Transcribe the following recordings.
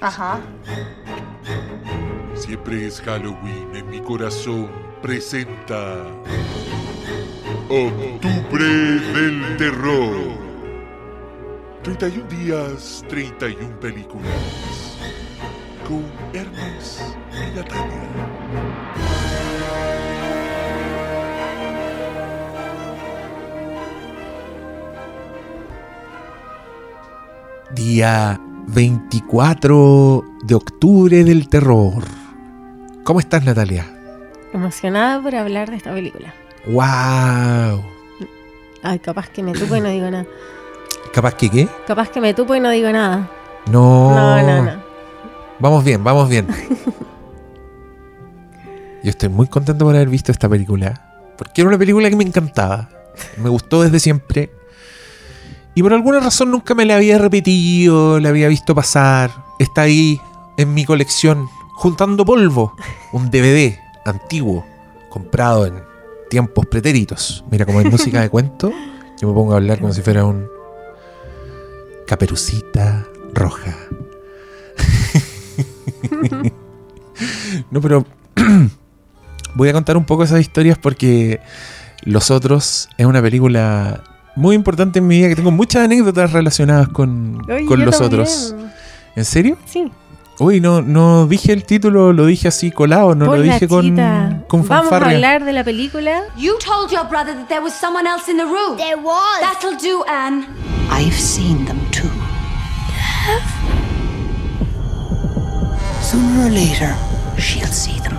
Ajá. Siempre es Halloween en mi corazón. Presenta. Octubre del Terror. 31 días, 31 películas. Con Hermes y Natalia. Día 24 de octubre del terror. ¿Cómo estás, Natalia? Emocionada por hablar de esta película. ¡Wow! Ay, capaz que me tupo y no digo nada. ¿Capaz que qué? Capaz que me tupo y no digo nada. No. No, no, no. Vamos bien, vamos bien. Yo estoy muy contento por haber visto esta película. Porque era una película que me encantaba. Me gustó desde siempre. Y por alguna razón nunca me la había repetido, la había visto pasar. Está ahí en mi colección, juntando polvo. Un DVD antiguo, comprado en tiempos pretéritos. Mira, como en música de cuento, yo me pongo a hablar como si fuera un caperucita roja. no, pero voy a contar un poco esas historias porque Los Otros es una película muy importante en mi vida que tengo muchas anécdotas relacionadas con, Oye, con Los también. Otros. ¿En serio? Sí. Uy, no, no dije el título, lo dije así colado, no Por lo dije con, con Vamos a fanfarria. hablar de la película. You told your brother that there was someone else in the room. There was. That'll do, Anne. I've seen them too. Sooner or later, she'll see them.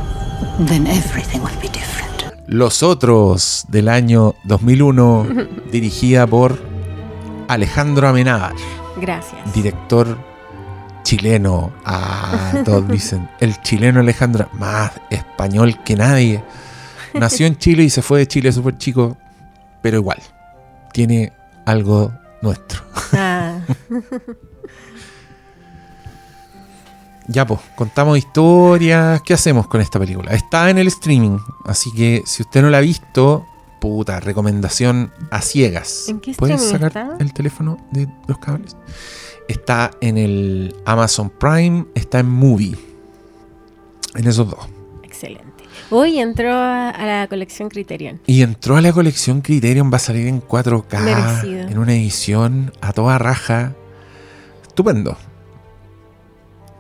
Then everything will be different. Los Otros del año 2001, dirigida por Alejandro Amenábar, Gracias. director chileno. Ah, todos dicen, el chileno Alejandro, más español que nadie. Nació en Chile y se fue de Chile súper chico, pero igual, tiene algo nuestro. Ah, Ya, pues, contamos historias. ¿Qué hacemos con esta película? Está en el streaming, así que si usted no la ha visto, puta, recomendación a ciegas. ¿En qué ¿Puedes sacar está? el teléfono de los cables? Está en el Amazon Prime, está en Movie. En esos dos. excelente. Hoy entró a, a la colección Criterion. Y entró a la colección Criterion, va a salir en 4K, Merecido. en una edición a toda raja. Estupendo.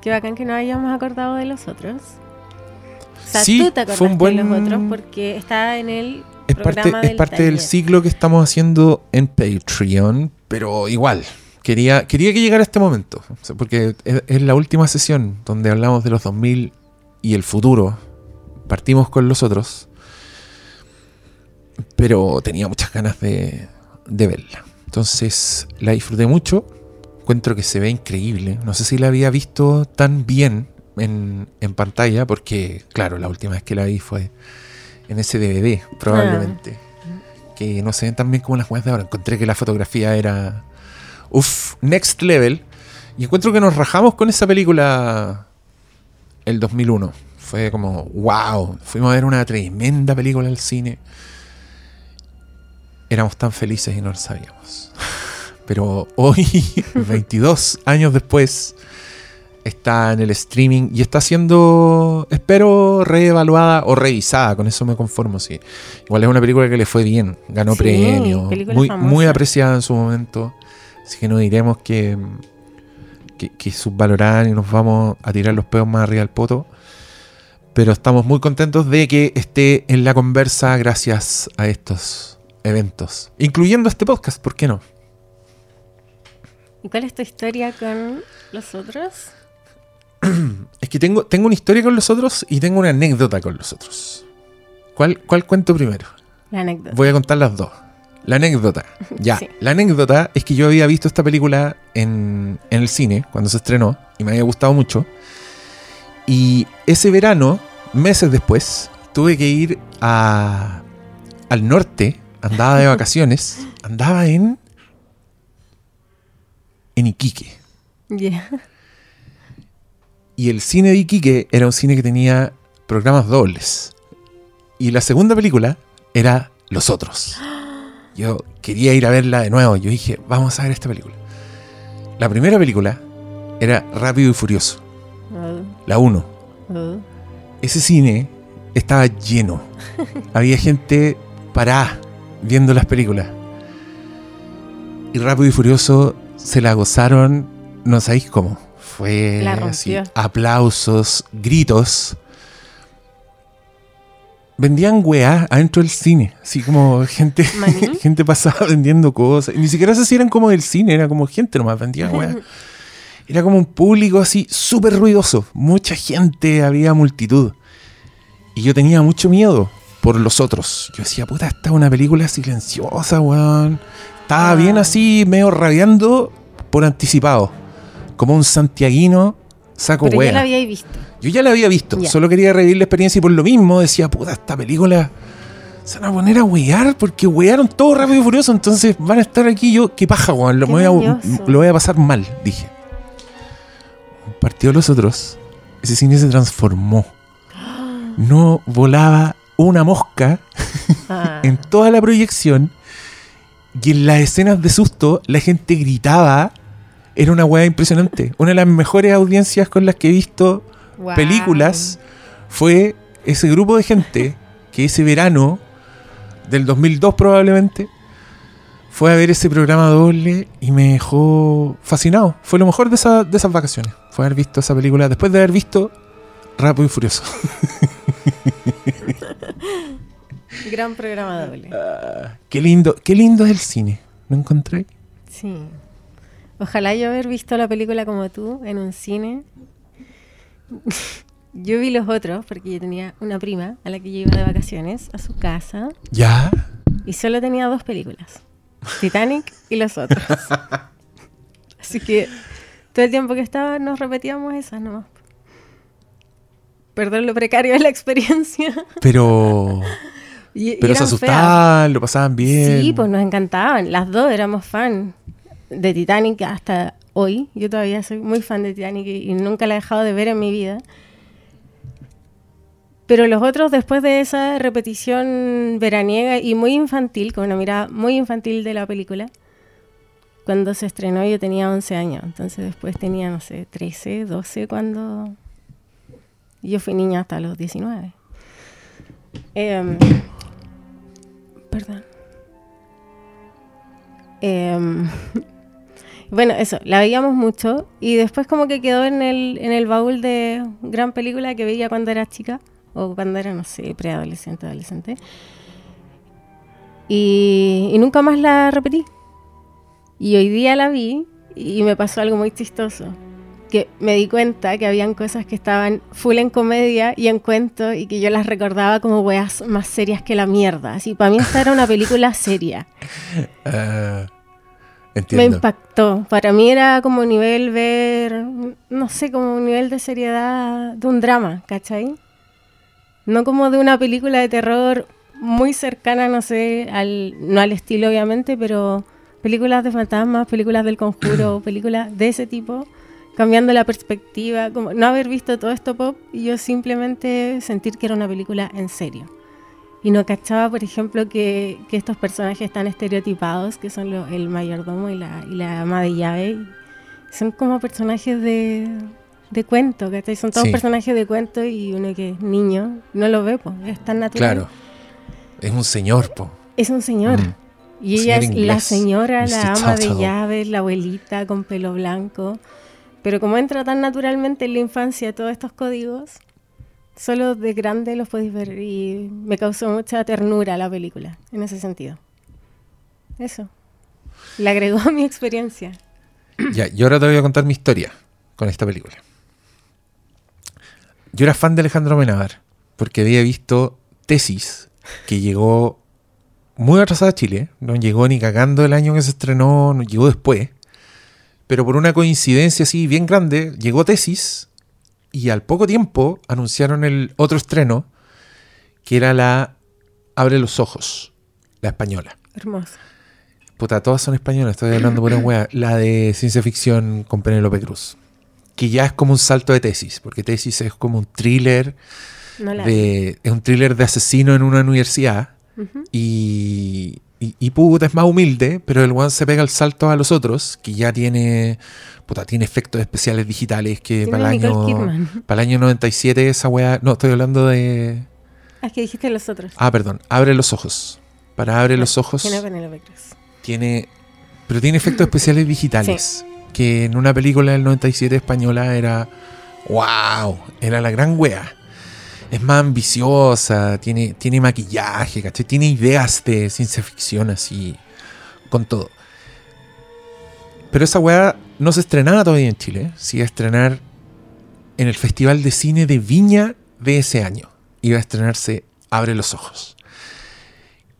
Qué bacán que no hayamos acordado de los otros. O sea, Sí, tú te acordaste fue un buen- de los otros porque está en el Es parte, es del taller. ciclo que estamos haciendo en Patreon, pero igual, quería, quería que llegara este momento, porque es, es la última sesión donde hablamos de los 2000 y el futuro. Partimos con los otros, pero tenía muchas ganas de, de verla. Entonces la disfruté mucho, encuentro que se ve increíble. No sé si la había visto tan bien en, en pantalla, porque claro, la última vez que la vi fue en ese DVD, probablemente. Que no se ven tan bien como las weas de ahora. Encontré que la fotografía era. Uff, next level. Y encuentro que nos rajamos con esa película el 2001. Fue como, wow. Fuimos a ver una tremenda película al cine. Éramos tan felices y no lo sabíamos. Pero hoy, 22 años después, está en el streaming y está siendo, espero, reevaluada o revisada. Con eso me conformo, sí. Igual es una película que le fue bien, ganó Sí, premios, película muy, famosa. muy apreciada en su momento. Así que no diremos que, que, que subvalorada y nos vamos a tirar los peos más arriba del poto. Pero estamos muy contentos de que esté en la conversa gracias a estos eventos. Incluyendo este podcast, ¿por qué no? ¿Y cuál es tu historia con los otros? Es que tengo, tengo una historia con los otros y tengo una anécdota con los otros. ¿Cuál, cuál cuento primero? La anécdota. Voy a contar las dos. La anécdota. Ya. Sí. La anécdota es que yo había visto esta película en, en el cine cuando se estrenó y me había gustado mucho. Y ese verano, meses después, tuve que ir a, al norte. Andaba de vacaciones. Andaba en. En Iquique. Y el cine de Iquique era un cine que tenía programas dobles. Y la segunda película era Los Otros. Yo quería ir a verla de nuevo. Yo dije, vamos a ver esta película. La primera película era Rápido y Furioso, Oh, la 1. oh. Ese cine estaba lleno. Había gente parada viendo las películas. Y Rápido y Furioso se la gozaron, no sabéis cómo. Fue La así, aplausos, gritos. Vendían weá adentro del cine. Así como gente, gente pasaba vendiendo cosas. Y ni siquiera sé si eran como del cine, era como gente nomás, vendían weá. Era como un público así súper ruidoso. Mucha gente, había multitud. Y yo tenía mucho miedo por los otros. Yo decía, puta, esta es una película silenciosa, weón. Estaba Ah. bien así, medio rabiando por anticipado. Como un santiaguino saco Pero ya wea. la habíais visto. Yo ya la había visto, Ya. solo quería revivir la experiencia y por lo mismo decía, puta, esta película se van a poner a wear porque wearon todo rápido y furioso, entonces van a estar aquí yo, qué paja, weón, lo, voy a, lo voy a pasar mal, dije. Partió los otros, ese cine se transformó. No volaba una mosca Ah, en toda la proyección y en las escenas de susto la gente gritaba. Era una weá impresionante. Una de las mejores audiencias con las que he visto películas fue ese grupo de gente que ese verano del 2002 probablemente fue a ver ese programa doble y me dejó fascinado. Fue lo mejor de, esa- de esas vacaciones. Fue haber visto esa película después de haber visto Rápido y Furioso. Gran programa doble. qué lindo, qué lindo es el cine. ¿No encontré? Sí. Ojalá yo haber visto la película como tú en un cine. yo vi los otros porque yo tenía una prima a la que yo iba de vacaciones a su casa Ya. y solo tenía dos películas. Titanic y los otros. Así que todo el tiempo que estaba nos repetíamos esas nomás. Perdón lo precario de la experiencia. Pero, Y- pero se asustaban, lo pasaban bien. Sí, pues nos encantaban. Las dos éramos fan de Titanic hasta hoy. Yo todavía soy muy fan de Titanic y, y nunca la he dejado de ver en mi vida. Pero los otros, después de esa repetición veraniega y muy infantil, con una mirada muy infantil de la película, cuando se estrenó yo tenía 11 años. Entonces después tenía, no sé, 13, 12 cuando... Yo fui niña hasta los 19. Em, perdón. Em, bueno, eso, la veíamos mucho y después como que quedó en el, en el baúl de gran película que veía cuando era chica o cuando era, no sé, preadolescente, adolescente. Y, y nunca más la repetí. Y hoy día la vi y me pasó algo muy chistoso. Que me di cuenta que habían cosas que estaban full en comedia y en cuento y que yo las recordaba como weas más serias que la mierda. Así, para mí esta era una película seria. Ah, Me impactó. Para mí era como nivel ver, no sé, como un nivel de seriedad de un drama, ¿cachai? No como de una película de terror muy cercana, no sé, al, no al estilo obviamente, pero películas de fantasmas, películas del conjuro, películas de ese tipo, cambiando la perspectiva, como no haber visto todo esto pop y yo simplemente sentir que era una película en serio. Y no cachaba, por ejemplo, que, que estos personajes están estereotipados, que son lo- el mayordomo y la, y la ama de llave, son como personajes de, de cuento, ¿cachai? Son todos Sí. personajes de cuento y uno que es niño no lo ve, pues, es tan natural. Claro. Es un señor, po. Es un señor. Mm. Y Un ella señor es la inglés, señora, la Mr. ama de llaves, la abuelita con pelo blanco. Pero como entra tan naturalmente en la infancia todos estos códigos, solo de grande los podéis ver. Y me causó mucha ternura la película, en ese sentido. Eso. Le agregó a mi experiencia. Ya, y ahora te voy a contar mi historia con esta película. Yo era fan de Alejandro Amenábar porque había visto Tesis, que llegó muy atrasada a Chile. No llegó ni cagando el año que se estrenó, no llegó después. Pero por una coincidencia así bien grande, llegó Tesis y al poco tiempo anunciaron el otro estreno, que era la Abre los Ojos, la española. Hermoso. Puta, todas son españolas, estoy hablando por una wea. La de ciencia ficción con Penélope Cruz. Que ya es como un salto de tesis, porque tesis es como un thriller No la vi. de. Es un thriller de asesino en una universidad. Y, y, y puta, es más humilde, pero el weón se pega el salto a los otros, que ya tiene, puta, tiene efectos especiales digitales que Tiene para el, año, para el año 97 esa weá, no, estoy hablando de... Ah, es que dijiste los otros. Ah, perdón, abre los ojos. Para abre los ojos Tiene Cruz. tiene, pero tiene efectos especiales digitales, que en una película del 97 española era, wow, era la gran wea. Es más ambiciosa, tiene, tiene maquillaje, ¿cachai? Tiene ideas de ciencia ficción así, con todo. Pero esa weá no se estrenaba todavía en Chile, se iba a estrenar en el Festival de Cine de Viña de ese año. Iba a estrenarse Abre los Ojos.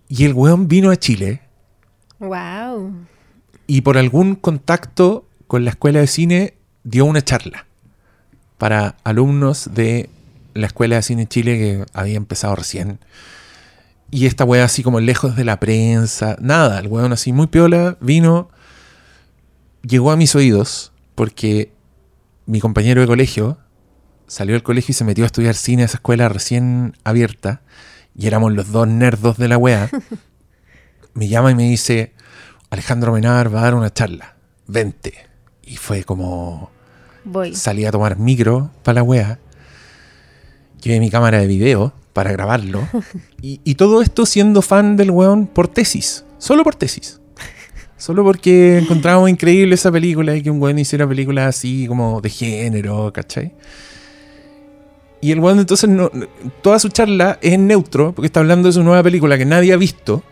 Y el weón vino a Chile Wow. y por algún contacto con la escuela de cine dio una charla para alumnos de la escuela de cine Chile que había empezado recién. Y esta weá así como lejos de la prensa, nada, el weón así muy piola, vino, llegó a mis oídos porque mi compañero de colegio salió del colegio y se metió a estudiar cine a esa escuela recién abierta y éramos los dos nerdos de la weá. me llama y me dice, Alejandro Menar va a dar una charla, vente. Y fue como, Voy. salí a tomar micro para la wea. Llevé mi cámara de video para grabarlo. Y, y todo esto siendo fan del weón por tesis. Solo por tesis. Solo porque encontrábamos increíble esa película y que un weón hiciera películas así como de género, ¿cachai? Y el weón entonces, no, toda su charla es en neutro, porque está hablando de su nueva película que nadie ha visto.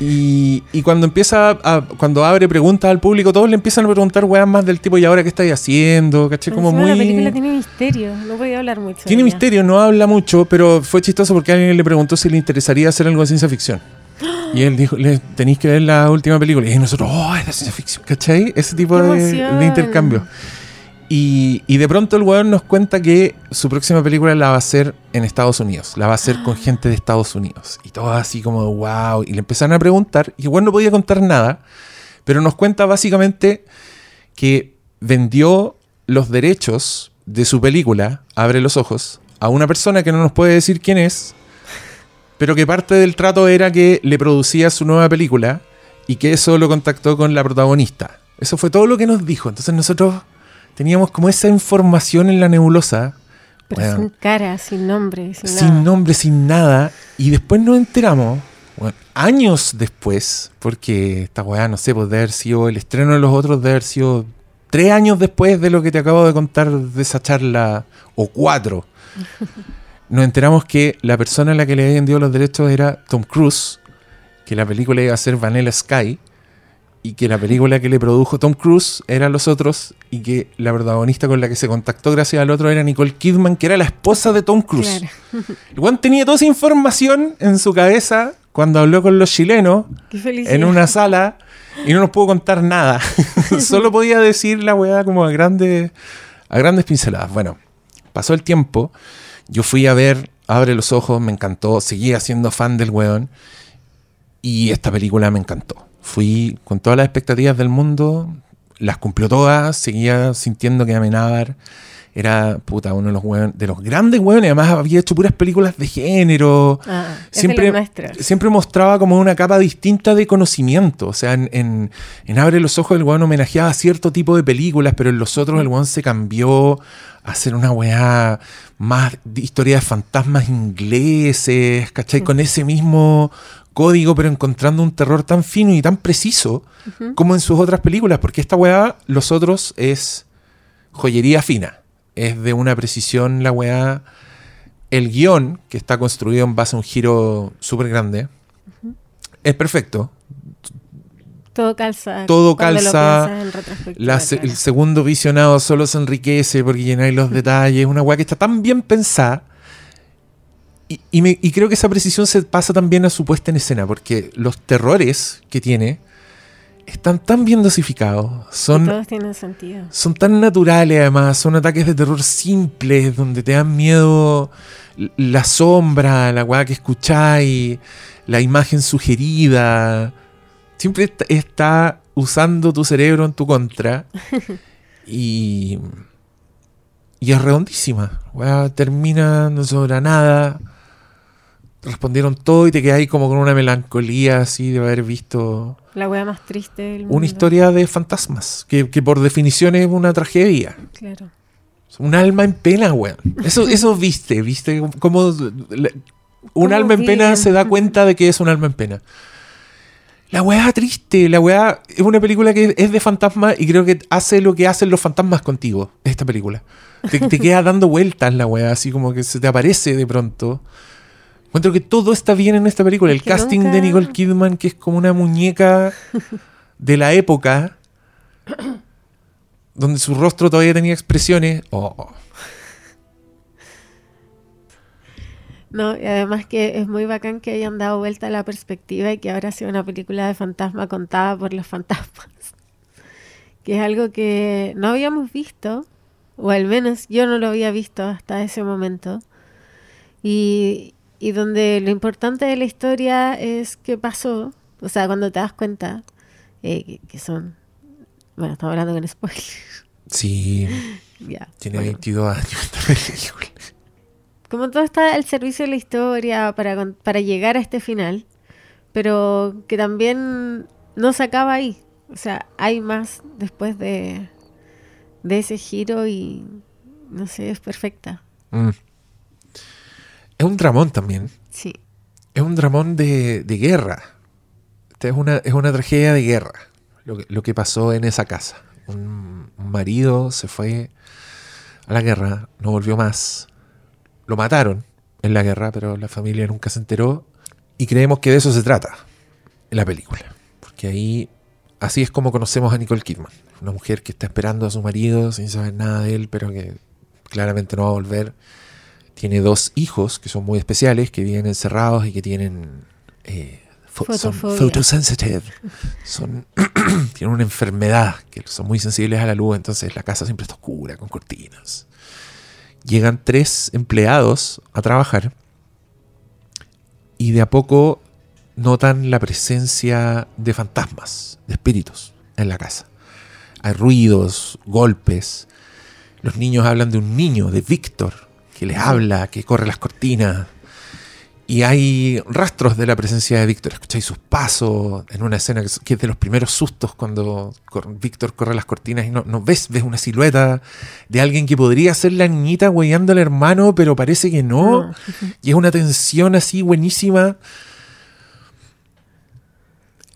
Y, y cuando empieza a, cuando abre preguntas al público, todos le empiezan a preguntar weas más del tipo, ¿y ahora qué estáis haciendo? ¿Cachai? Como muy. La película tiene misterio. No podía hablar mucho. Tiene misterio, no habla mucho, pero fue chistoso porque alguien le preguntó si le interesaría hacer algo de ciencia ficción. Y él dijo, le, tenéis que ver la última película. Y nosotros, oh, es de ciencia ficción, ¿cachai? Ese tipo de intercambio. Y, y de pronto el weón nos cuenta que su próxima película la va a hacer en Estados Unidos. La va a hacer con gente de Estados Unidos. Y todo así como, wow. Y le empezaron a preguntar. Y weón no podía contar nada. Pero nos cuenta básicamente que vendió los derechos de su película, Abre los Ojos, a una persona que no nos puede decir quién es, pero que parte del trato era que le producía su nueva película y que eso lo contactó con la protagonista. Eso fue todo lo que nos dijo. Entonces nosotros teníamos como esa información en la nebulosa. Pero weón, sin cara, sin nombre, sin, sin nada. nombre, sin nada. Y después nos enteramos, bueno, años después, porque esta weá, no sé, pues de haber sido el estreno de los otros, de haber sido tres años después de lo que te acabo de contar de esa charla, o cuatro. Nos enteramos que la persona a la que le habían vendido los derechos era Tom Cruise, que la película iba a ser Vanilla Sky, y que la película que le produjo Tom Cruise era Los Otros, y que la protagonista con la que se contactó gracias al otro era Nicole Kidman, que era la esposa de Tom Cruise. Claro. El weón tenía toda esa información en su cabeza cuando habló con los chilenos en una sala y no nos pudo contar nada. Solo podía decir la weá como a grandes, a grandes pinceladas. Bueno, pasó el tiempo. Yo fui a ver Abre los Ojos, me encantó. Seguía siendo fan del weón. Y esta película me encantó. Fui con todas las expectativas del mundo, las cumplió todas, seguía sintiendo que Amenábar era puta, uno de los, de los grandes hueones. Además, había hecho puras películas de género. Ah, siempre, siempre mostraba como una capa distinta de conocimiento. O sea, en, en- en Abre los Ojos el weón homenajeaba a cierto tipo de películas, pero en los otros el weón se cambió a hacer una weá más de historia de fantasmas ingleses, ¿cachai? Con ese mismo código, pero encontrando un terror tan fino y tan preciso como en sus otras películas, porque esta weá, los otros, es joyería fina. Es de una precisión la weá. El guion, que está construido en base a un giro súper grande, es perfecto. Todo calza. Todo calza. La claro. El segundo visionado solo se enriquece porque llenáis los detalles. Una weá que está tan bien pensada. Y, y me- y creo que esa precisión se pasa también a su puesta en escena, porque los terrores que tiene están tan bien dosificados. Y Son, todos tienen sentido. son tan naturales además, son ataques de terror simples, donde te dan miedo la sombra, la weá que escucháis, la imagen sugerida. Siempre est- está usando tu cerebro en tu contra. y. Y es redondísima. Weá, termina, no sobra nada. Respondieron todo y te quedas ahí como con una melancolía así de haber visto La wea más triste del mundo. una historia de fantasmas, que, que por definición es una tragedia. Claro. Un alma en pena, weón. Eso, eso viste, viste cómo un ¿Cómo alma en pena se da cuenta de que es un alma en pena. La weá triste, la weá es una película que es de fantasmas y creo que hace lo que hacen los fantasmas contigo, esta película. Te, te queda dando vueltas la weá, así como que se te aparece de pronto. Encuentro que todo está bien en esta película. El casting nunca- de Nicole Kidman, que es como una muñeca de la época, donde su rostro todavía tenía expresiones. Oh, oh. No, y además que es muy bacán que hayan dado vuelta a la perspectiva y que ahora sea una película de fantasma contada por los fantasmas. Que es algo que no habíamos visto, o al menos yo no lo había visto hasta ese momento. Y, y donde lo importante de la historia es qué pasó, o sea, cuando te das cuenta eh, que, que son... Bueno, estamos hablando con spoiler. Sí, ya. tiene bueno. 22 años esta película. como todo está al servicio de la historia para, para llegar a este final, pero que también no se acaba ahí. O sea, hay más después de, de ese giro y no sé, es perfecta. Mm. Es un dramón también. Sí. Es un dramón de, de guerra. Esta es una, es una tragedia de guerra. Lo que, lo que pasó en esa casa. Un, un marido se fue a la guerra, no volvió más. Lo mataron en la guerra, pero la familia nunca se enteró. Y creemos que de eso se trata en la película. Porque ahí, así es como conocemos a Nicole Kidman. Una mujer que está esperando a su marido sin saber nada de él, pero que claramente no va a volver. Tiene dos hijos que son muy especiales, que viven encerrados y que tienen... eh, son photosensitive. Son, tienen una enfermedad, que son muy sensibles a la luz, entonces la casa siempre está oscura, con cortinas. Llegan tres empleados a trabajar y de a poco notan la presencia de fantasmas, de espíritus en la casa. Hay ruidos, golpes. Los niños hablan de un niño, de Víctor, que les habla, que corre las cortinas. Y hay rastros de la presencia de Víctor. Escucháis sus pasos en una escena que es, de los primeros sustos cuando Víctor corre las cortinas y no, no ves, ves una silueta de alguien que podría ser la niñita hueando al hermano, pero parece que no. No. Y es una tensión así buenísima.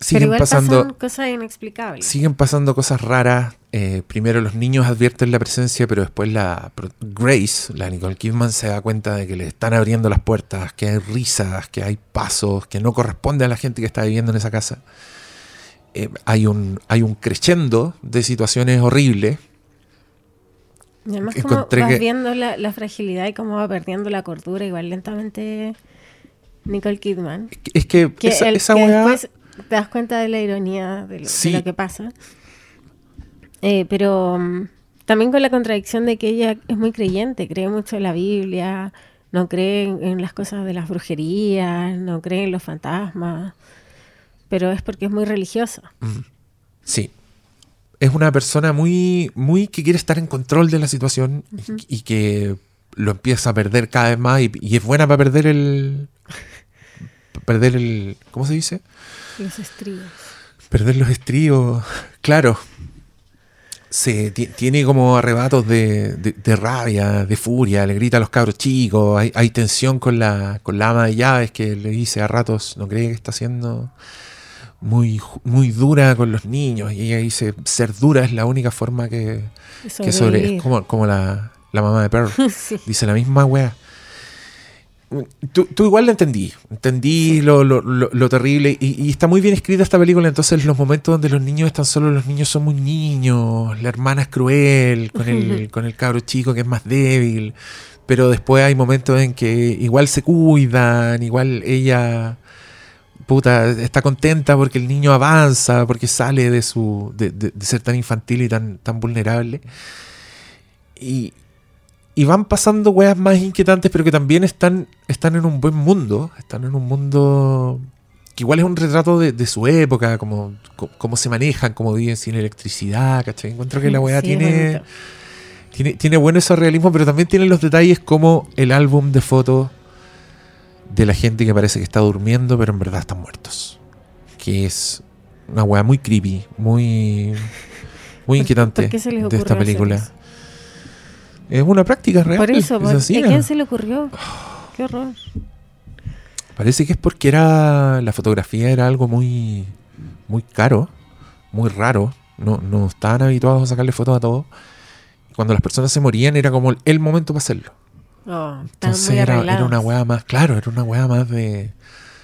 Pero Siguen igual pasando, pasan cosas inexplicables. siguen pasando cosas raras. Eh, primero los niños advierten la presencia, pero después la Grace, la Nicole Kidman, se da cuenta de que le están abriendo las puertas, que hay risas, que hay pasos, que no corresponde a la gente que está viviendo en esa casa. Eh, hay un hay un crescendo de situaciones horribles. Y además como vas que- viendo la, la fragilidad y cómo va perdiendo la cordura igual lentamente Nicole Kidman. Es que, Que, esa, el- esa que weá- después te das cuenta de la ironía de lo, de Sí. lo que pasa. Eh, pero mm, también con la contradicción de que ella es muy creyente, cree mucho en la Biblia, no cree en, las cosas de las brujerías, no cree en los fantasmas, pero es porque es muy religiosa. Sí. Es una persona muy, muy que quiere estar en control de la situación y, y que lo empieza a perder cada vez más y, y es buena para perder el... Perder el... ¿Cómo se dice? Los. Perder los estribos. Claro. Se, ti- tiene como arrebatos de, de- de rabia, de furia, le grita a los cabros chicos, hay, hay tensión con la, con la ama de llaves que le dice a ratos, no cree que está siendo muy, muy dura con los niños. Y ella dice, ser dura es la única forma que, sobre... Es como, como la, la mamá de Pearl. Sí. Dice la misma wea. Tú, tú igual lo entendí. Entendí lo, lo- lo- lo terrible. Y, y está muy bien escrita esta película. Entonces, los momentos donde los niños están solos, los niños son muy niños. La hermana es cruel con el, con el cabro chico que es más débil. Pero después hay momentos en que igual se cuidan. Igual ella. Puta, está contenta porque el niño avanza, porque sale de su. de, de- de ser tan infantil y tan, tan vulnerable. Y, y van pasando weas más inquietantes, pero que también están, están en un buen mundo. Están en un mundo que igual es un retrato de, de su época, como, co- cómo se manejan, cómo viven sin electricidad, ¿cachai? Encuentro que la wea Sí, tiene, tiene, tiene bueno ese realismo, pero también tiene los detalles como el álbum de fotos de la gente que parece que está durmiendo, pero en verdad están muertos. Que es una weá muy creepy, muy, muy inquietante ¿Por qué se les de esta película. Es una práctica real. Por eso, es por- ¿a quién se le ocurrió? Qué horror. Parece que es porque era la fotografía era algo muy muy caro, muy raro. No, no estaban habituados a sacarle fotos a todo. Cuando las personas se morían era como el momento para hacerlo. Oh, Entonces era, una weá más, claro, era una weá más de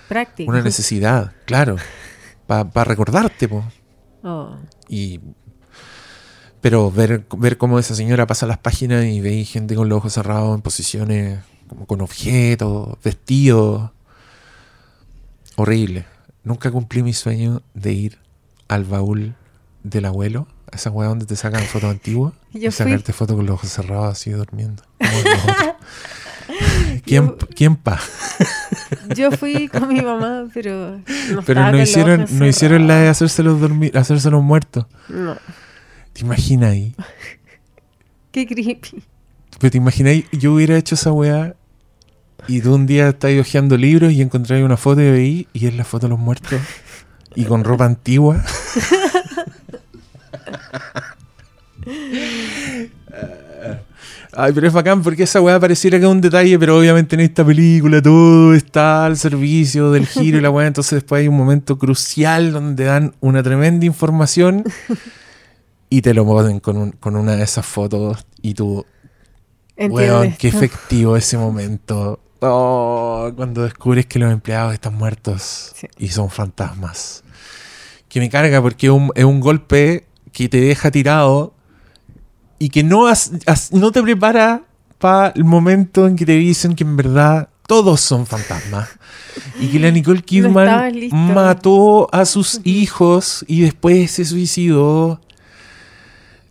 Práctica. una necesidad, claro, para recordarte, po. Oh, Y pero ver, ver cómo esa señora pasa las páginas y veis gente con los ojos cerrados en posiciones como con objetos, vestidos. Horrible. Nunca cumplí mi sueño de ir al baúl del abuelo, a esa weá donde te sacan fotos antiguas, y sacarte fotos con los ojos cerrados así durmiendo. ¿Quién, ¿Quién pa? Yo fui con mi mamá, pero no Pero no hicieron, no hicieron la de hacérselos dormir, hacérselos muertos. No, ¿Te imaginas ahí? qué creepy. Pero te imagináis, yo hubiera hecho esa weá y tú un día estás hojeando libros y encontráis una foto de ahí y es la foto de los muertos y con ropa antigua. Ay, pero es bacán porque esa weá pareciera que es un detalle, pero obviamente en esta película todo está al servicio del giro y la weá. Entonces después hay un momento crucial donde dan una tremenda información y te lo ponen con, un- con una de esas fotos y tú, Weón, qué efectivo ese momento. Oh, cuando descubres que los empleados están muertos Sí. y son fantasmas. Que me carga porque es un, es un golpe que te deja tirado y que no, has- has- no te prepara para el momento en que te dicen que en verdad todos son fantasmas. Y que la Nicole Kidman mató a sus hijos y después se suicidó.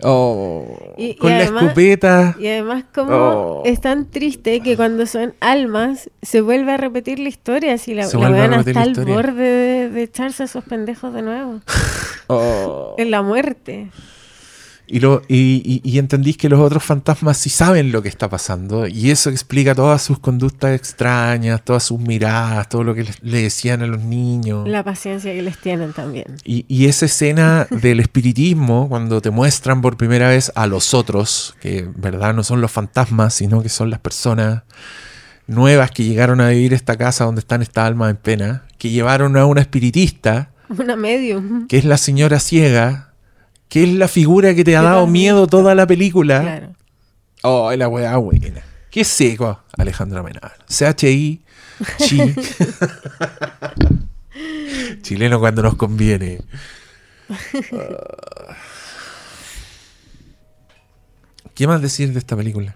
Oh, Y- y con la escopeta. Y además como Oh. es tan triste que cuando son almas se vuelve a repetir la historia. Si la, la vuelve a weona repetir está la al historia. borde de, de echarse a esos pendejos de nuevo. Oh. En la muerte. Y, lo, y, y- y entendís que los otros fantasmas sí saben lo que está pasando. Y eso explica todas sus conductas extrañas, todas sus miradas, todo lo que les- le decían a los niños. La paciencia que les tienen también. Y, y esa escena del espiritismo, cuando te muestran por primera vez a los otros, que en verdad no son los fantasmas, sino que son las personas nuevas que llegaron a vivir esta casa donde están estas almas en pena, que llevaron a una espiritista, Una medium. que es la señora ciega, que es la figura que te ha dado miedo toda la película. Claro. Oh, la weá buena. Qué seco, Alejandra Menar. CHI, chi. Chileno cuando nos conviene. ¿Qué más decir de esta película?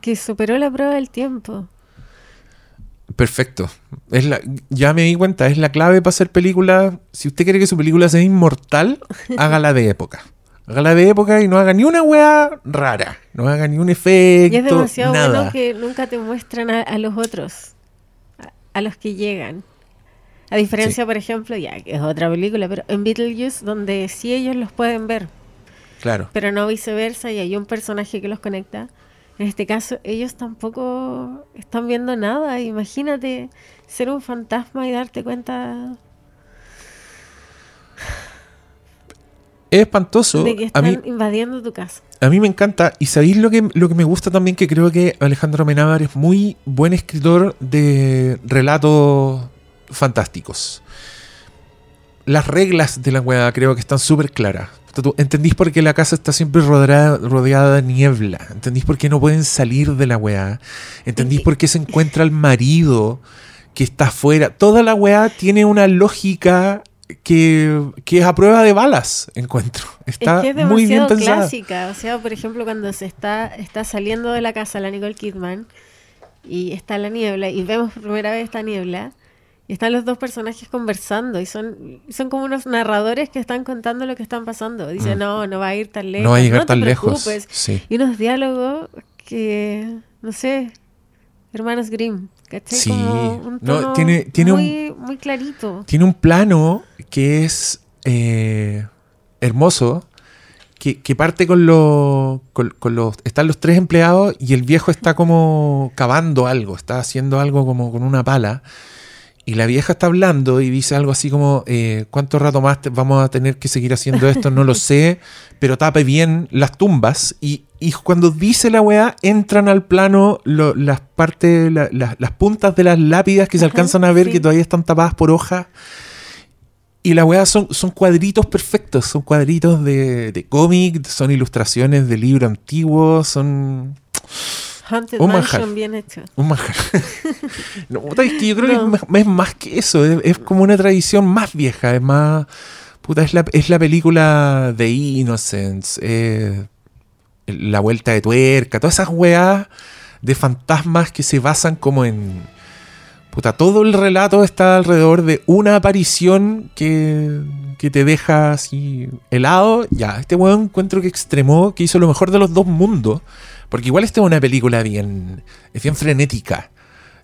Que superó la prueba del tiempo. Perfecto. Es la, ya me di cuenta, es la clave para hacer películas. Si usted quiere que su película sea inmortal, hágala de época. Hágala de época y no haga ni una weá rara. No haga ni un efecto. Y es demasiado nada. bueno que nunca te muestran a, a los otros, a, a los que llegan. A diferencia, por ejemplo, ya que es otra película, pero en Beetlejuice, donde sí ellos los pueden ver, Claro. pero no viceversa, y hay un personaje que los conecta. En este caso, ellos tampoco están viendo nada. Imagínate ser un fantasma y darte cuenta Es espantoso. de que A están mí, invadiendo tu casa. a mí me encanta. Y sabéis lo que, lo que me gusta también, que creo que Alejandro Amenábar es muy buen escritor de relatos fantásticos. Las reglas de la weá creo que están súper claras. Tú entendís por qué la casa está siempre rodeada, rodeada de niebla. Entendís por qué no pueden salir de la weá. Entendís por qué se encuentra el marido que está afuera. Toda la weá tiene una lógica que, que es a prueba de balas, encuentro. Está es que es muy bien demasiado pensada. clásica. O sea, por ejemplo, cuando se está, está saliendo de la casa la Nicole Kidman y está la niebla y vemos por primera vez esta niebla y están los dos personajes conversando y son, son como unos narradores que están contando lo que están pasando. Dicen, Mm. no, no va a ir tan lejos. No va a llegar tan lejos. preocupes". Sí. Y unos diálogos que, no sé, hermanos Grimm. ¿cachai? Sí. Como un No, tono tiene- tiene un- muy, muy clarito. Tiene un plano que es eh, hermoso, que, que parte con con, con los... Están los tres empleados y el viejo está como cavando algo, está haciendo algo como con una pala. Y la vieja está hablando y dice algo así como, eh, ¿cuánto rato más vamos a tener que seguir haciendo esto? No lo sé, pero tape bien las tumbas. Y, y cuando dice la weá, entran al plano lo- las partes, la- la- las puntas de las lápidas que se alcanzan a ver sí. que todavía están tapadas por hojas. Y la weá son, son cuadritos perfectos, son cuadritos de, de cómic, son ilustraciones de libro antiguo, son Haunted Un Mansion manjar. bien hecho. un manjar. no, puta, es que yo creo No. que es más, es más que eso, es, es como una tradición más vieja, es más... Puta, es la, es la película de Innocence, eh, la vuelta de tuerca, todas esas weas de fantasmas que se basan como en... Puta, todo el relato está alrededor de una aparición que, que te deja así helado. Ya, este weón encuentro que extremó, que hizo lo mejor de los dos mundos. Porque igual esta es una película bien, es bien frenética.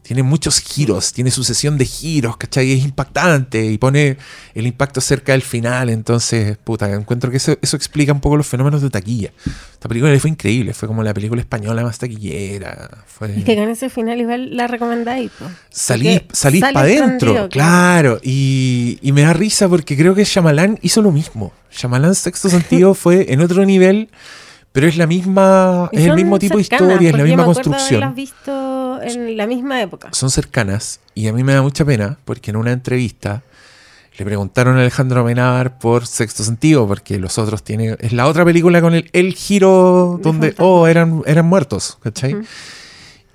Tiene muchos giros, tiene sucesión de giros, ¿cachai? Es impactante y pone el impacto cerca del final. Entonces, puta, encuentro que eso, eso explica un poco los fenómenos de taquilla. Esta película fue increíble, fue como la película española más taquillera. Fue... Es que con ese final igual la recomendáis. Salís, salís para adentro, claro. Y, y me da risa porque creo que Shyamalan hizo lo mismo. Shyamalan Sexto Sentido fue en otro nivel, pero es la misma, Y es el mismo tipo de historia, es la misma me construcción. haberlas visto en la misma época. Son cercanas y a mí me da mucha pena porque en una entrevista le preguntaron a Alejandro Amenábar por Sexto Sentido, porque los otros tienen. Es la otra película con el, el giro De donde, oh, eran, eran muertos, ¿cachai?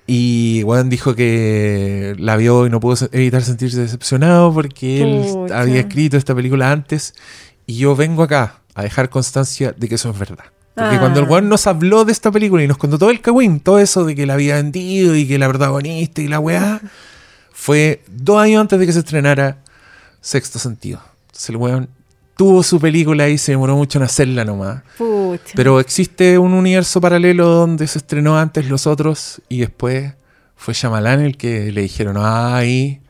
Y Juan dijo que la vio y no pudo evitar sentirse decepcionado porque él había escrito esta película antes. Y yo vengo acá a dejar constancia de que eso es verdad. Porque Ah. cuando el Juan nos habló de esta película y nos contó todo el cagüín, todo eso de que la había vendido y que la protagonista y la weá, fue dos años antes de que se estrenara Sexto Sentido. Entonces el weón tuvo su película y se demoró mucho en hacerla nomás. Pucha. Pero existe un universo paralelo donde se estrenó antes los otros y después fue Shyamalan el que le dijeron, ay,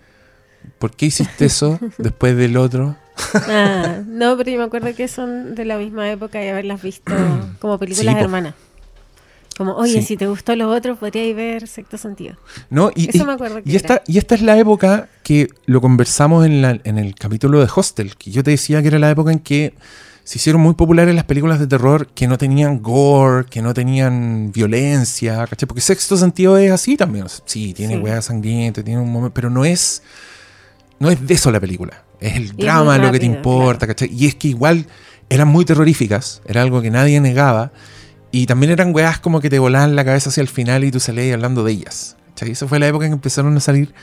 ¿por qué hiciste eso después del otro? Ah, no, pero yo me acuerdo que son de la misma época y haberlas visto como películas Sí, hermanas. Como, oye, Sí. si te gustó los otros, podríais ver Sexto Sentido. ¿No? Y, Eso y- me acuerdo que y esta, y esta es la época que lo conversamos en, la- en el capítulo de Hostel, que yo te decía que era la época en que se hicieron muy populares las películas de terror que no tenían gore, que no tenían violencia, ¿cachai? Porque Sexto Sentido es así también. Sí, tiene Sí. weas sangrientas, tiene un momento, pero no es, no es de eso la película. Es el drama lo que te importa, ¿cachai? Y es que igual eran muy terroríficas, era algo que nadie negaba. Y también eran weas como que te volaban la cabeza hacia el final y tú salías hablando de ellas. ¿cachai? Esa fue la época en que empezaron a salir.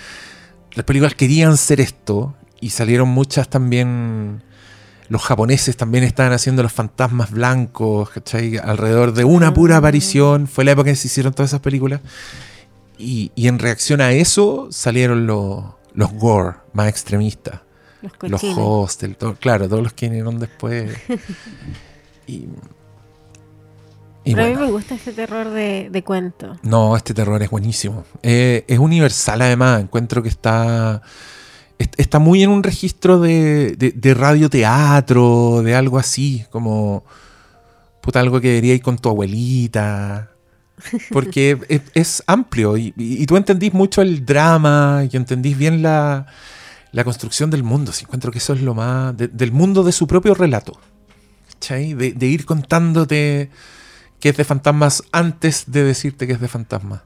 Las películas querían ser esto y salieron muchas también. Los japoneses también estaban haciendo los fantasmas blancos, ¿cachai? Alrededor de una pura aparición. Fue la época en que se hicieron todas esas películas. Y, y en reacción a eso salieron los, los gore más extremistas. Los Los cochinos. hostel, todo- claro, todos los que vinieron después. y, y Pero a mí me gusta este terror de, de cuento. No, este terror es buenísimo. Eh, es universal además. Encuentro que está. est- Está muy en un registro de, de, de radioteatro, de algo así, como. Puta, algo que debería ir con tu abuelita. Porque es, es amplio y, y- y tú entendís mucho el drama y entendís bien la, la construcción del mundo. Sí, encuentro que eso es lo más. de- del mundo de su propio relato. ¿Cachai? De, de ir contándote que es de fantasmas antes de decirte que es de fantasmas.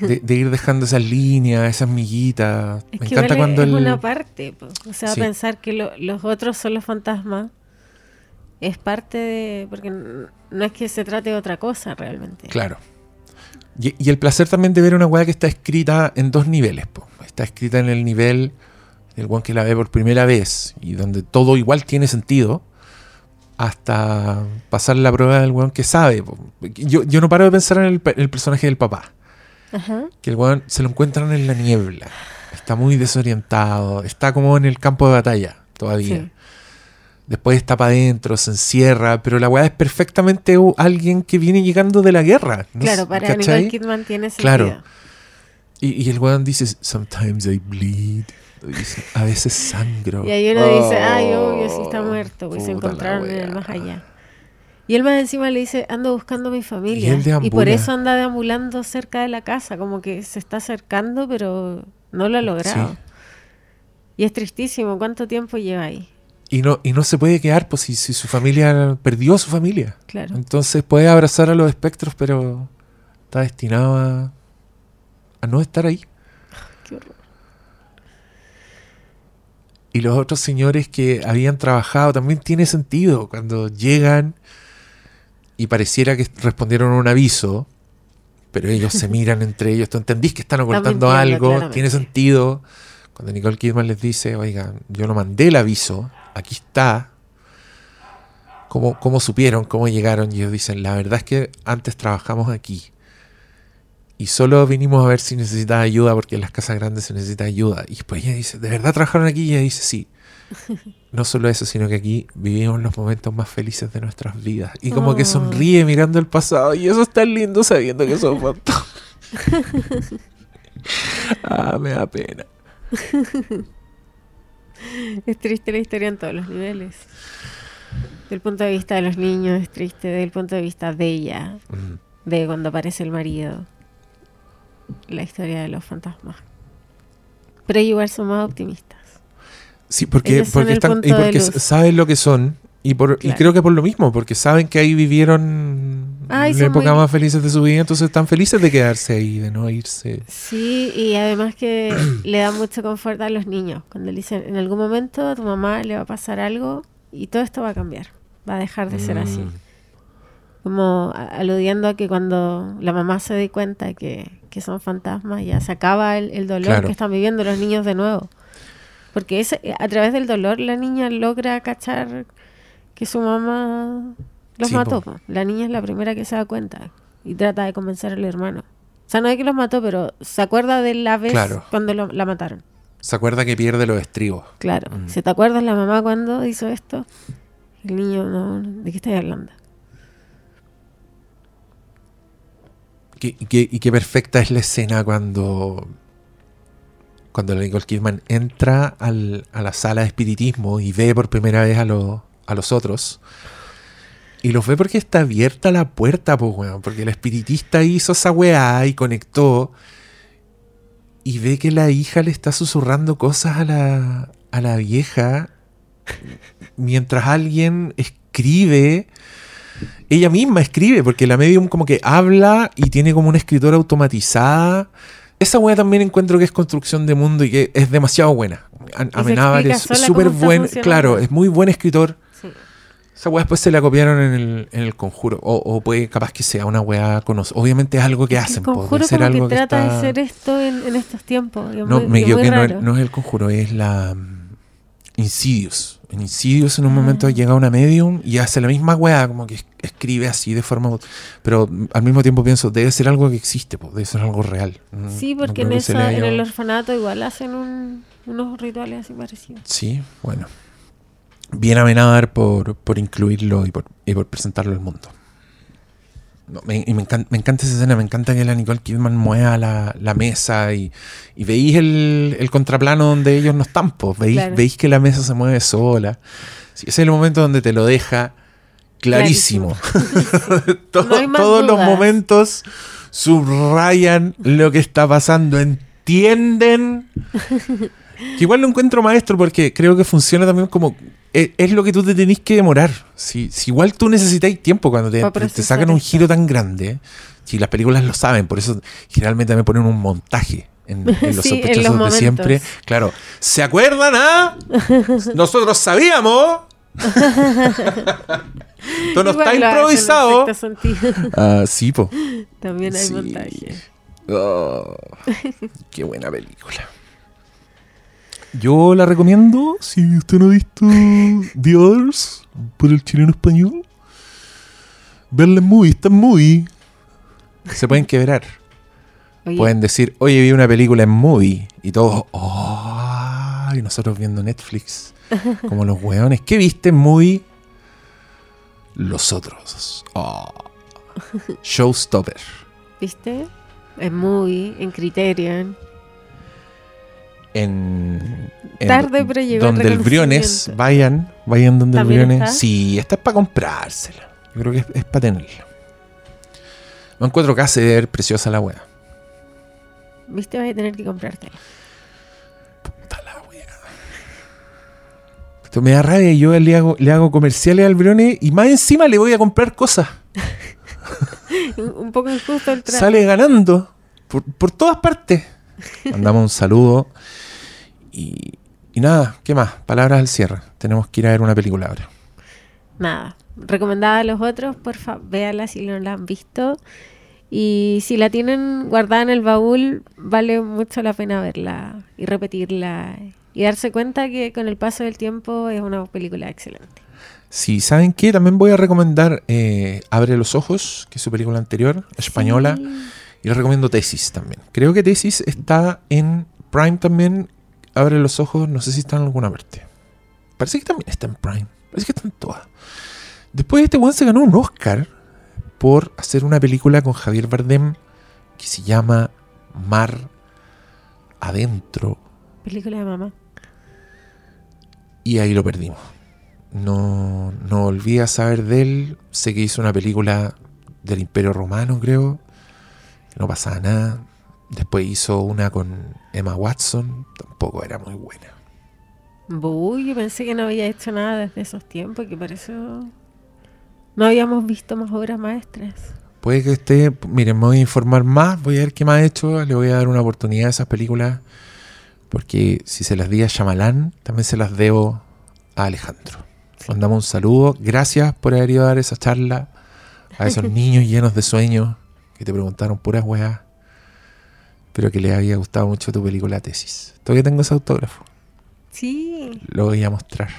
De, de ir dejando esas líneas, esas miguitas. Es Me que encanta igual cuando es el. una parte. po. O sea, Sí. pensar que lo- los otros son los fantasmas es parte de... Porque no es que se trate de otra cosa realmente. Claro. Y, y el placer también de ver una weá que está escrita en dos niveles. po. Está escrita en el nivel del weón que la ve por primera vez y donde todo igual tiene sentido. Hasta pasar la prueba del weón que sabe. Yo, yo no paro de pensar en el, pe- el personaje del papá. Ajá. que el weón se lo encuentran en la niebla. Está muy desorientado. Está como en el campo de batalla todavía. Sí. Después está para adentro, se encierra. Pero la weá es perfectamente alguien que viene llegando de la guerra. ¿no? Claro, para. Nicole Kidman tiene sentido. Claro. Y, y el weón dice: Sometimes I bleed. Dice, a veces sangro. Y ahí uno dice, ay, obvio, si está Oh, muerto, pues se encontraron en el más allá. Y él más encima le dice, ando buscando a mi familia. deambula. Y por eso anda deambulando cerca de la casa, como que se está acercando, pero no lo ha logrado. Sí. Y es tristísimo, ¿cuánto tiempo lleva ahí? Y no, y no se puede quedar, pues si, si su familia perdió a su familia. Claro. Entonces puede abrazar a los espectros, pero está destinado a, a no estar ahí. Qué horror. Y los otros señores que habían trabajado también tiene sentido cuando llegan y pareciera que respondieron a un aviso, pero ellos se miran entre ellos. ¿Tú entendís que están ocultando algo? claramente. Tiene sentido. Cuando Nicole Kidman les dice, oigan, yo no mandé el aviso, aquí está. ¿Cómo, ¿Cómo supieron? ¿Cómo llegaron? Y ellos dicen, la verdad es que antes trabajamos aquí. Y solo vinimos a ver si necesitaba ayuda porque en las casas grandes se necesita ayuda. Y después ella dice, ¿de verdad trabajaron aquí? Y ella dice, sí. No solo eso, sino que aquí vivimos los momentos más felices de nuestras vidas. Y como que sonríe mirando el pasado. Y eso es tan lindo sabiendo que son fantasmas. ah, me da pena. Es triste la historia en todos los niveles. Del punto de vista de los niños es triste, del punto de vista de ella, Mm. de cuando aparece el marido. La historia de los fantasmas. Pero igual son más optimistas. Sí, porque, porque, están, y porque saben lo que son. Y, por, y creo que por lo mismo, porque saben que ahí vivieron Ay, la época muy- más felices de su vida, entonces están felices de quedarse ahí, de no irse. Sí, y además que le da mucho confort a los niños. Cuando le dicen, en algún momento a tu mamá le va a pasar algo y todo esto va a cambiar. Va a dejar de ser así. Como aludiendo a que cuando la mamá se dé cuenta que, que son fantasmas, ya se acaba el, el dolor Claro. que están viviendo los niños de nuevo. Porque ese, a través del dolor la niña logra cachar que su mamá los Sí, mató. po. La niña es la primera que se da cuenta y trata de convencer al hermano. O sea, no es que los mató, pero se acuerda de la vez Claro. cuando lo- la mataron. Se acuerda que pierde los estribos. Claro. Mm. ¿Se te acuerdas la mamá cuando hizo esto? El niño, no, ¿de qué estás hablando? Y qué, perfecta es la escena cuando, cuando Nicole Kidman entra a la sala de espiritismo y ve por primera vez a, los a los otros. Y los ve porque está abierta la puerta, pues. Porque el espiritista hizo esa weá y conectó. Y ve que la hija le está susurrando cosas a la, a la vieja. Mientras alguien escribe. Ella misma escribe, porque la medium como que habla y tiene como una escritora automatizada. Esa weá también encuentro que es construcción de mundo y que es demasiado buena. Amenábar es súper buen, claro, es muy buen escritor. Sí. Esa weá después se la copiaron en el, en el conjuro. O, o puede, capaz que sea una weá conocida. Obviamente es algo que El hacen. po, conjuro ser como algo que que trata está- de hacer esto en, en estos tiempos. No, muy- me equivoqué, no, no es el conjuro, es la mm, Insidious. En Insidious en un Ah. momento llega una medium y hace la misma weá, como que es- escribe así de forma... Pero al mismo tiempo pienso, debe ser algo que existe, debe ser algo real. Mm, Sí, porque en, esa, en el orfanato igual hacen un- unos rituales así parecidos. Sí, bueno. Bien Amenábar por, por incluirlo y por, y por presentarlo al mundo. No, me, y me, encan- me encanta esa escena, me encanta que la Nicole Kidman mueva la, la mesa y, y veis el, el contraplano donde ellos no están, pues, veis, Claro. veis que la mesa se mueve sola. Sí, ese es el momento donde te lo deja clarísimo. Todo- No todos los momentos subrayan lo que está pasando, entienden que igual lo encuentro maestro porque creo que funciona también como. Es, es lo que tú te tenés que demorar. Si, si igual tú necesitáis tiempo cuando te, te- te sacan un giro tan grande. Si las películas lo saben, por eso generalmente me ponen un montaje en, en los Sí, en sospechosos los de siempre. Claro. ¿Se acuerdan, ah? Nosotros sabíamos. Esto no está improvisado. Ah, sí, po. También hay Sí. montaje. Oh, qué buena película. Yo la recomiendo si usted no ha visto The Others por el chileno español. Verla en movie, está en movie. Se pueden quebrar. Oye, Pueden decir, oye, vi una película en movie. Y todos, oh, y nosotros viendo Netflix. Como los hueones. ¿Qué viste en movie? Los otros. Oh. Showstopper. ¿viste? En Movie, en Criterion. en, en Tarde, pero llegó donde el Briones vayan vayan donde el ¿También Briones está? sí esta es para comprársela Yo creo que es, es para tenerla. No encuentro que ver preciosa la wea. Viste, vas a tener que comprártela. Me da rabia y yo le hago, le hago comerciales al Brone y más encima le voy a comprar cosas. Un poco injusto el trato. Sale ganando por, por todas partes. Mandamos un saludo. Y, y nada, ¿qué más? Palabras al cierre. Tenemos que ir a ver una película ahora. Nada. Recomendada a los otros, porfa, véala si no la han visto. Y si la tienen guardada en el baúl, vale mucho la pena verla y repetirla. Y darse cuenta que con el paso del tiempo es una película excelente. Si saben qué, también voy a recomendar eh, Abre los Ojos, que es su película anterior, española. Sí. Y les recomiendo Tesis también. Creo que Tesis está en Prime también. Abre los ojos, no sé si está en alguna parte. Parece que también está en Prime. Parece que está en todas. Después este weón se ganó un Oscar por hacer una película con Javier Bardem que se llama Mar Adentro. Película de mamá. Y ahí lo perdimos. No, no volví a saber de él. Sé que hizo una película del Imperio Romano, creo. No pasaba nada. Después hizo una con Emma Watson. Tampoco era muy buena. Uy, yo pensé que no había hecho nada desde esos tiempos, que por eso no habíamos visto más obras maestras. Puede que esté. Miren, me voy a informar más. Voy a ver qué más ha hecho. Le voy a dar una oportunidad a esas películas. Porque si se las di a Shyamalan, también se las debo a Alejandro. Mandamos un saludo. Gracias por haber ido a dar esa charla a esos niños llenos de sueños que te preguntaron puras weas. Pero que les había gustado mucho tu película Tesis. Todavía tengo ese autógrafo. Sí, Lo voy a mostrar.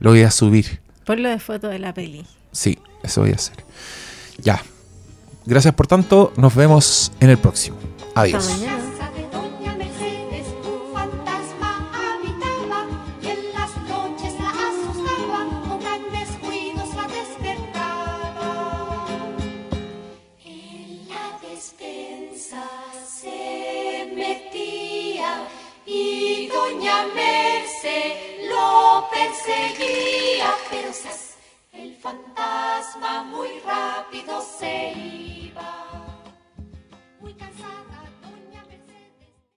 Lo voy a subir. ponlo de foto de la peli. Sí, eso voy a hacer. Ya. Gracias por tanto. Nos vemos en el próximo. Adiós. Hasta mañana. perseguía, pero el fantasma muy rápido se iba.